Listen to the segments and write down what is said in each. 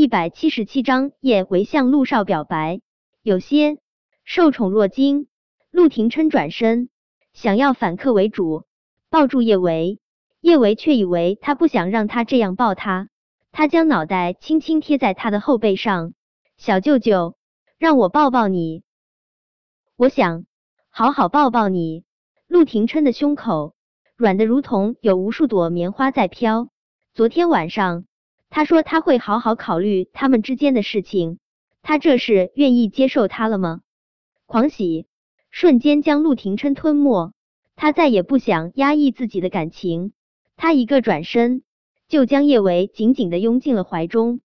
一百七十七章，叶维向陆少表白，有些受宠若惊。陆廷琛转身想要反客为主，抱住叶维，叶维却以为他不想让他这样抱他，他将脑袋轻轻贴在他的后背上。小舅舅，让我抱抱你，我想好好抱抱你。陆廷琛的胸口软的如同有无数朵棉花在飘。昨天晚上。他说他会好好考虑他们之间的事情，他这是愿意接受他了吗？狂喜瞬间将陆廷琛吞没，他再也不想压抑自己的感情，他一个转身就将叶维紧紧的拥进了怀中，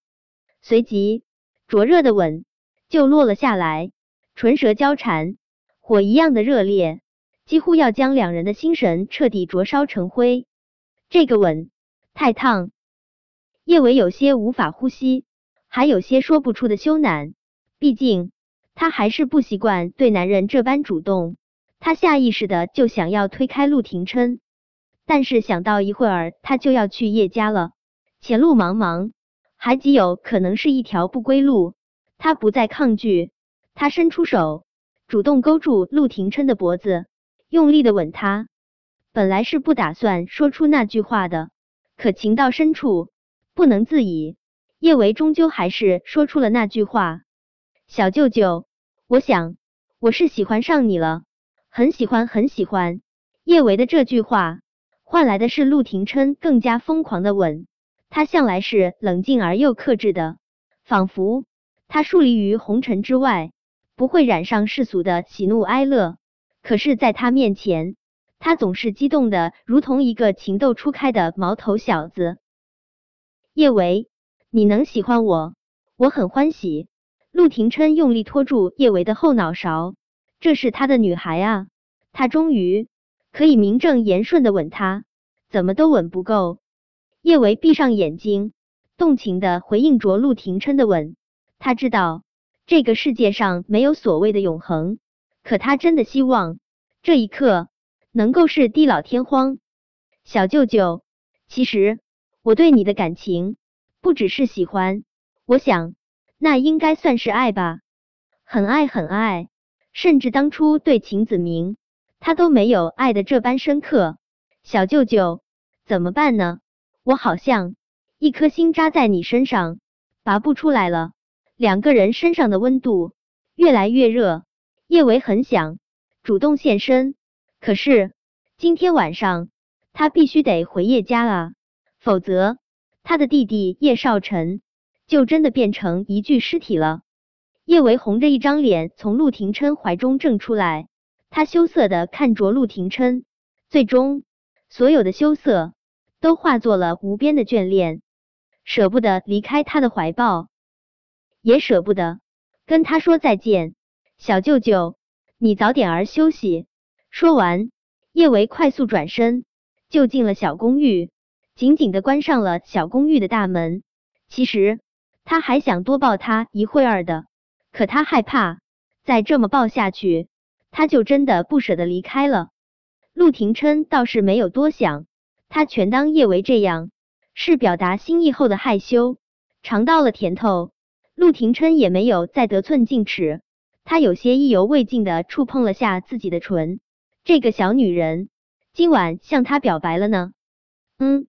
随即灼热的吻就落了下来，唇舌交缠，火一样的热烈，几乎要将两人的心神彻底灼烧成灰。这个吻太烫。叶维有些无法呼吸，还有些说不出的羞赧。毕竟他还是不习惯对男人这般主动。他下意识的就想要推开陆廷琛，但是想到一会儿他就要去叶家了，前路茫茫，还极有可能是一条不归路。他不再抗拒，他伸出手，主动勾住陆廷琛的脖子，用力的吻他。本来是不打算说出那句话的，可情到深处。不能自已，叶维终究还是说出了那句话：“小舅舅，我想我是喜欢上你了，很喜欢，很喜欢。”叶维的这句话换来的是陆廷琛更加疯狂的吻。他向来是冷静而又克制的，仿佛他树立于红尘之外，不会染上世俗的喜怒哀乐。可是，在他面前，他总是激动的，如同一个情窦初开的毛头小子。叶维，你能喜欢我，我很欢喜。陆廷琛用力拖住叶维的后脑勺，这是他的女孩啊，他终于可以名正言顺的吻她，怎么都吻不够。叶维闭上眼睛，动情的回应着陆廷琛的吻。他知道这个世界上没有所谓的永恒，可他真的希望这一刻能够是地老天荒。小舅舅，其实。我对你的感情不只是喜欢，我想那应该算是爱吧，很爱很爱，甚至当初对秦子明，他都没有爱的这般深刻。小舅舅，怎么办呢？我好像一颗心扎在你身上，拔不出来了。两个人身上的温度越来越热，叶维很想主动现身，可是今天晚上他必须得回叶家啊。否则，他的弟弟叶少晨就真的变成一具尸体了。叶维红着一张脸从陆廷琛怀中挣出来，他羞涩的看着陆廷琛，最终所有的羞涩都化作了无边的眷恋，舍不得离开他的怀抱，也舍不得跟他说再见。小舅舅，你早点儿休息。说完，叶维快速转身就进了小公寓。紧紧的关上了小公寓的大门。其实他还想多抱她一会儿的，可他害怕再这么抱下去，他就真的不舍得离开了。陆廷琛倒是没有多想，他全当叶维这样是表达心意后的害羞，尝到了甜头。陆廷琛也没有再得寸进尺，他有些意犹未尽的触碰了下自己的唇。这个小女人今晚向他表白了呢？嗯。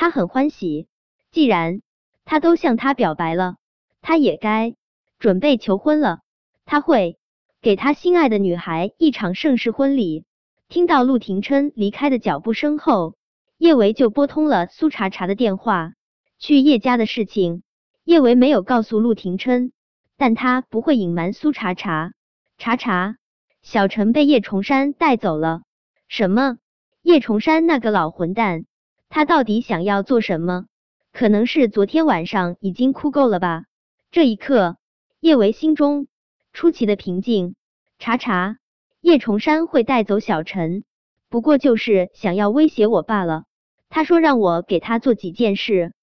他很欢喜，既然他都向他表白了，他也该准备求婚了。他会给他心爱的女孩一场盛世婚礼。听到陆廷琛离开的脚步声后，叶维就拨通了苏茶茶的电话。去叶家的事情，叶维没有告诉陆廷琛，但他不会隐瞒苏茶茶。茶茶，小陈被叶崇山带走了。什么？叶崇山那个老混蛋？他到底想要做什么？可能是昨天晚上已经哭够了吧。这一刻，叶维心中出奇的平静。查查，叶崇山会带走小陈，不过就是想要威胁我罢了。他说让我给他做几件事。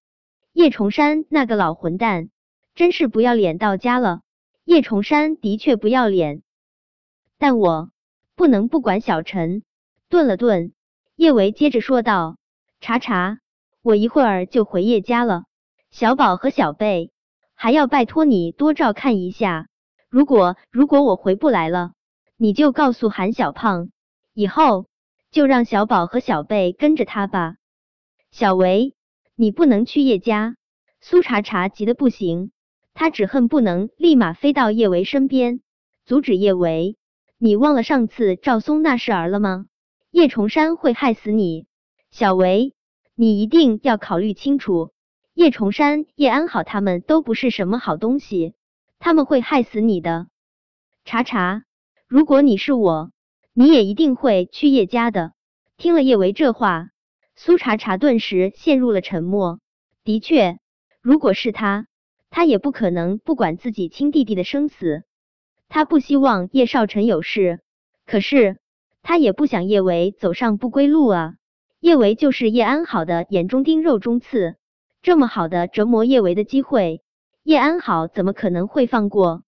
叶崇山那个老混蛋，真是不要脸到家了。叶崇山的确不要脸，但我不能不管小陈。顿了顿，叶维接着说道。查查，我一会儿就回叶家了。小宝和小贝还要拜托你多照看一下。如果如果我回不来了，你就告诉韩小胖，以后就让小宝和小贝跟着他吧。小维，你不能去叶家。苏茶茶急得不行，他只恨不能立马飞到叶维身边，阻止叶维。你忘了上次赵松那事儿了吗？叶崇山会害死你，小维，你一定要考虑清楚。叶崇山、叶安好他们都不是什么好东西，他们会害死你的。查查，如果你是我，你也一定会去叶家的。听了叶维这话，苏查查顿时陷入了沉默。的确，如果是他，他也不可能不管自己亲弟弟的生死。他不希望叶少臣有事，可是他也不想叶维走上不归路啊。叶维就是叶安好的眼中钉、肉中刺。这么好的折磨叶维的机会，叶安好怎么可能会放过？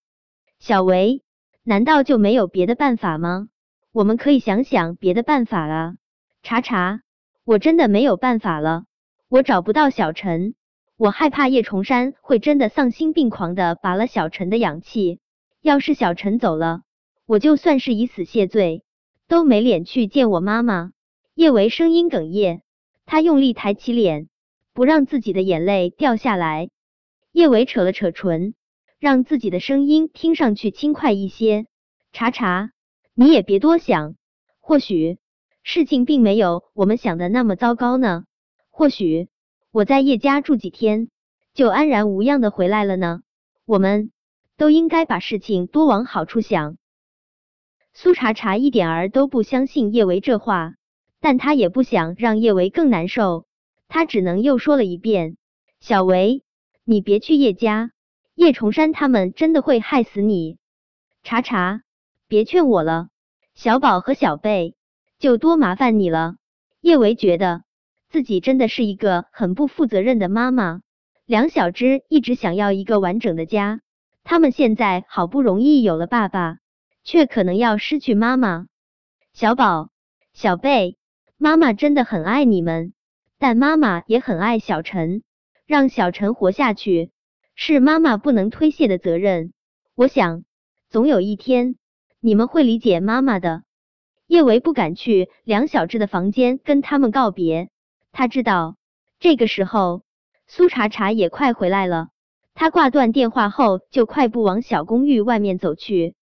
小维，难道就没有别的办法吗？我们可以想想别的办法啊！查查，我真的没有办法了，我找不到小陈，我害怕叶崇山会真的丧心病狂的拔了小陈的氧气。要是小陈走了，我就算是以死谢罪，都没脸去见我妈妈。叶维声音哽咽，他用力抬起脸。不让自己的眼泪掉下来，叶维扯了扯唇，让自己的声音听上去轻快一些。查查，你也别多想，或许事情并没有我们想的那么糟糕呢。或许我在叶家住几天，就安然无恙的回来了呢。我们都应该把事情多往好处想。苏茶茶一点儿都不相信叶维这话，但他也不想让叶维更难受。他只能又说了一遍：“小维，你别去叶家，叶崇山他们真的会害死你。”查查，别劝我了，小宝和小贝就多麻烦你了。叶维觉得自己真的是一个很不负责任的妈妈。梁小芝一直想要一个完整的家，他们现在好不容易有了爸爸，却可能要失去妈妈。小宝、小贝，妈妈真的很爱你们。但妈妈也很爱小陈，让小陈活下去是妈妈不能推卸的责任。我想，总有一天你们会理解妈妈的。叶维不敢去梁小志的房间跟他们告别，他知道这个时候苏茶茶也快回来了。他挂断电话后，就快步往小公寓外面走去。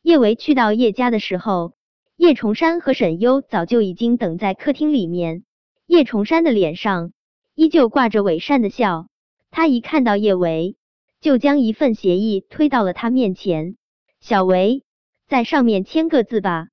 叶维去到叶家的时候，叶崇山和沈优早就已经等在客厅里面。叶崇山的脸上依旧挂着伪善的笑，他一看到叶维，就将一份协议推到了他面前。小维，在上面签个字吧。